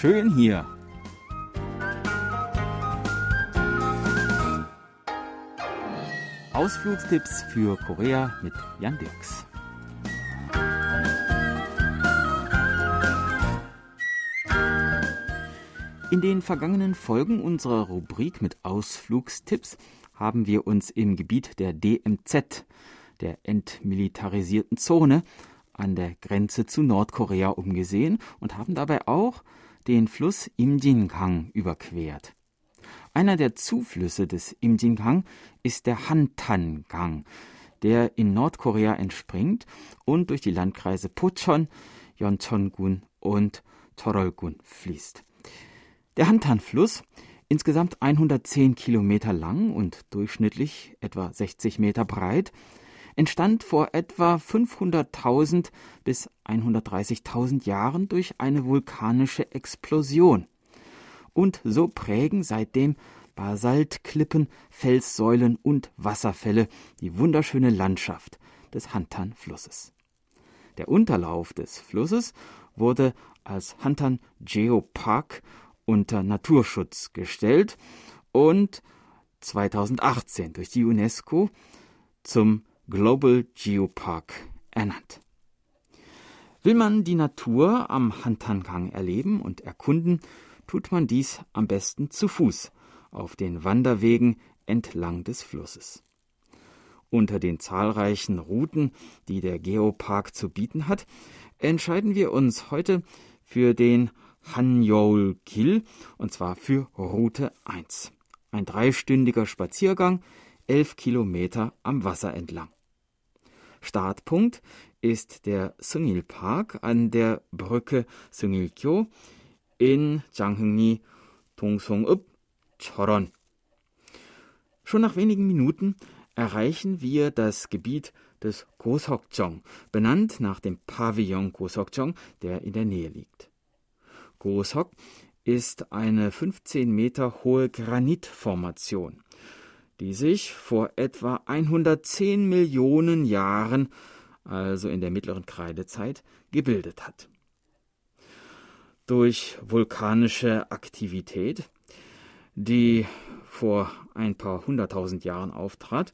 schön hier. Ausflugstipps für Korea mit Jan Dirks. In den vergangenen Folgen unserer Rubrik mit Ausflugstipps haben wir uns im Gebiet der DMZ, der entmilitarisierten Zone, an der Grenze zu Nordkorea umgesehen und haben dabei auch den Fluss Imjingang überquert. Einer der Zuflüsse des Imjingang ist der Hantan-Gang, der in Nordkorea entspringt und durch die Landkreise Pocheon, Yeoncheon-gun und Torol-gun fließt. Der Hantan-Fluss, insgesamt 110 Kilometer lang und durchschnittlich etwa 60 Meter breit, entstand vor etwa 500.000 bis 130.000 Jahren durch eine vulkanische Explosion. Und so prägen seitdem Basaltklippen, Felssäulen und Wasserfälle die wunderschöne Landschaft des Hantan-Flusses. Der Unterlauf des Flusses wurde als Hantan Geopark unter Naturschutz gestellt und 2018 durch die UNESCO zum Global Geopark ernannt. Will man die Natur am Hantangang erleben und erkunden, tut man dies am besten zu Fuß auf den Wanderwegen entlang des Flusses. Unter den zahlreichen Routen, die der Geopark zu bieten hat, entscheiden wir uns heute für den Hanyeol Kil und zwar für Route 1. Ein dreistündiger Spaziergang, elf Kilometer am Wasser entlang. Startpunkt ist der Sungil Park an der Brücke Sungilkyo in Janghengni Dongsong-up Choron. Schon nach wenigen Minuten erreichen wir das Gebiet des Gosokjong, benannt nach dem Pavillon Gosokjong, der in der Nähe liegt. Gosok ist eine 15 Meter hohe Granitformation die sich vor etwa 110 Millionen Jahren, also in der mittleren Kreidezeit, gebildet hat. Durch vulkanische Aktivität, die vor ein paar hunderttausend Jahren auftrat,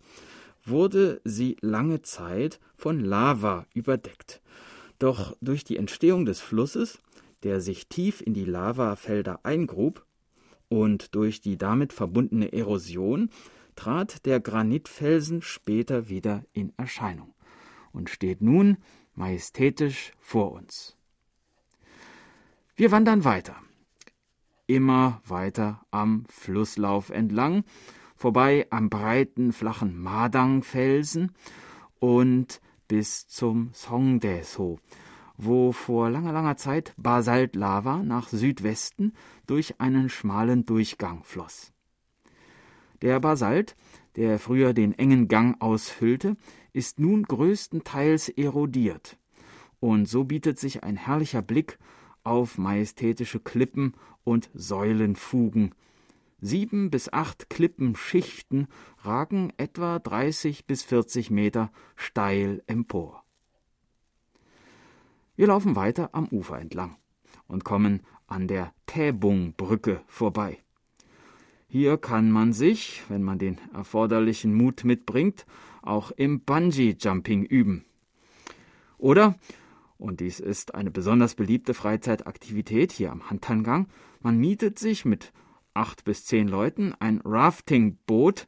wurde sie lange Zeit von Lava überdeckt. Doch durch die Entstehung des Flusses, der sich tief in die Lavafelder eingrub, und durch die damit verbundene Erosion trat der Granitfelsen später wieder in Erscheinung und steht nun majestätisch vor uns. Wir wandern weiter, immer weiter am Flusslauf entlang, vorbei am breiten, flachen Madang-Felsen und bis zum Songdae-so, wo vor langer, langer Zeit Basaltlava nach Südwesten durch einen schmalen Durchgang floss. Der Basalt, der früher den engen Gang ausfüllte, ist nun größtenteils erodiert. Und so bietet sich ein herrlicher Blick auf majestätische Klippen und Säulenfugen. Sieben bis acht Klippenschichten ragen etwa 30 bis 40 Meter steil empor. Wir laufen weiter am Ufer entlang und kommen an der Täbung-Brücke vorbei. Hier kann man sich, wenn man den erforderlichen Mut mitbringt, auch im Bungee-Jumping üben. Oder, und dies ist eine besonders beliebte Freizeitaktivität hier am Hantangang, man mietet sich mit acht bis zehn Leuten ein Rafting-Boot,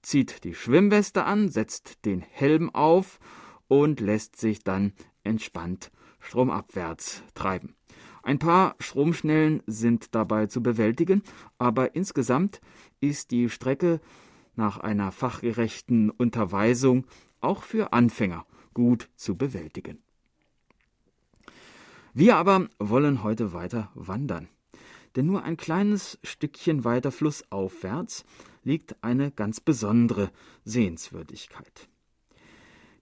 zieht die Schwimmweste an, setzt den Helm auf und lässt sich dann entspannt stromabwärts treiben. Ein paar Stromschnellen sind dabei zu bewältigen, aber insgesamt ist die Strecke nach einer fachgerechten Unterweisung auch für Anfänger gut zu bewältigen. Wir aber wollen heute weiter wandern, denn nur ein kleines Stückchen weiter flussaufwärts liegt eine ganz besondere Sehenswürdigkeit.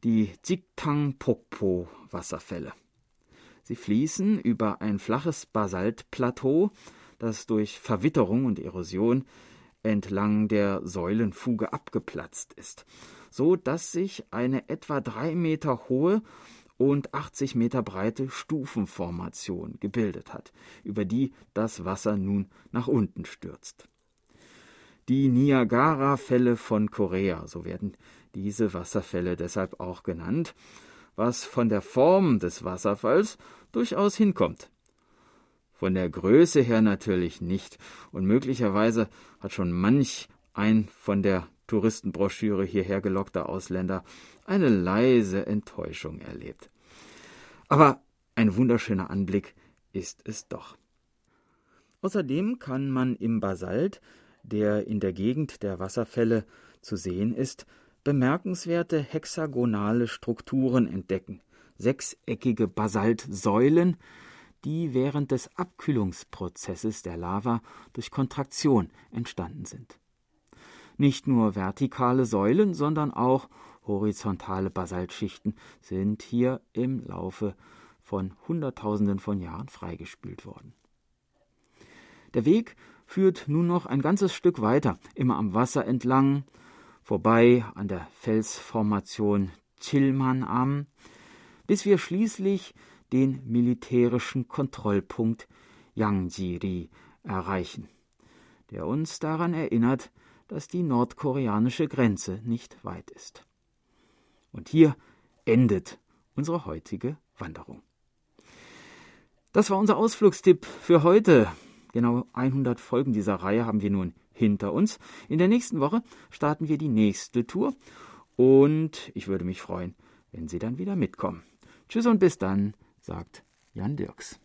Die Jiktang Pokpo Wasserfälle. Sie fließen über ein flaches Basaltplateau, das durch Verwitterung und Erosion entlang der Säulenfuge abgeplatzt ist, so dass sich eine etwa drei Meter hohe und 80 Meter breite Stufenformation gebildet hat, über die das Wasser nun nach unten stürzt. Die Niagara-Fälle von Korea, so werden diese Wasserfälle deshalb auch genannt, was von der Form des Wasserfalls durchaus hinkommt. Von der Größe her natürlich nicht, und möglicherweise hat schon manch ein von der Touristenbroschüre hierher gelockter Ausländer eine leise Enttäuschung erlebt. Aber ein wunderschöner Anblick ist es doch. Außerdem kann man im Basalt, der in der Gegend der Wasserfälle zu sehen ist, bemerkenswerte hexagonale Strukturen entdecken, sechseckige Basaltsäulen, die während des Abkühlungsprozesses der Lava durch Kontraktion entstanden sind. Nicht nur vertikale Säulen, sondern auch horizontale Basaltschichten sind hier im Laufe von Hunderttausenden von Jahren freigespült worden. Der Weg führt nun noch ein ganzes Stück weiter, immer am Wasser entlang, vorbei an der Felsformation Chilman-Am, bis wir schließlich den militärischen Kontrollpunkt Yangjiri erreichen, der uns daran erinnert, dass die nordkoreanische Grenze nicht weit ist. Und hier endet unsere heutige Wanderung. Das war unser Ausflugstipp für heute. Genau 100 Folgen dieser Reihe haben wir nun hinter uns. In der nächsten Woche starten wir die nächste Tour und ich würde mich freuen, wenn Sie dann wieder mitkommen. Tschüss und bis dann sagt Jan Dirks.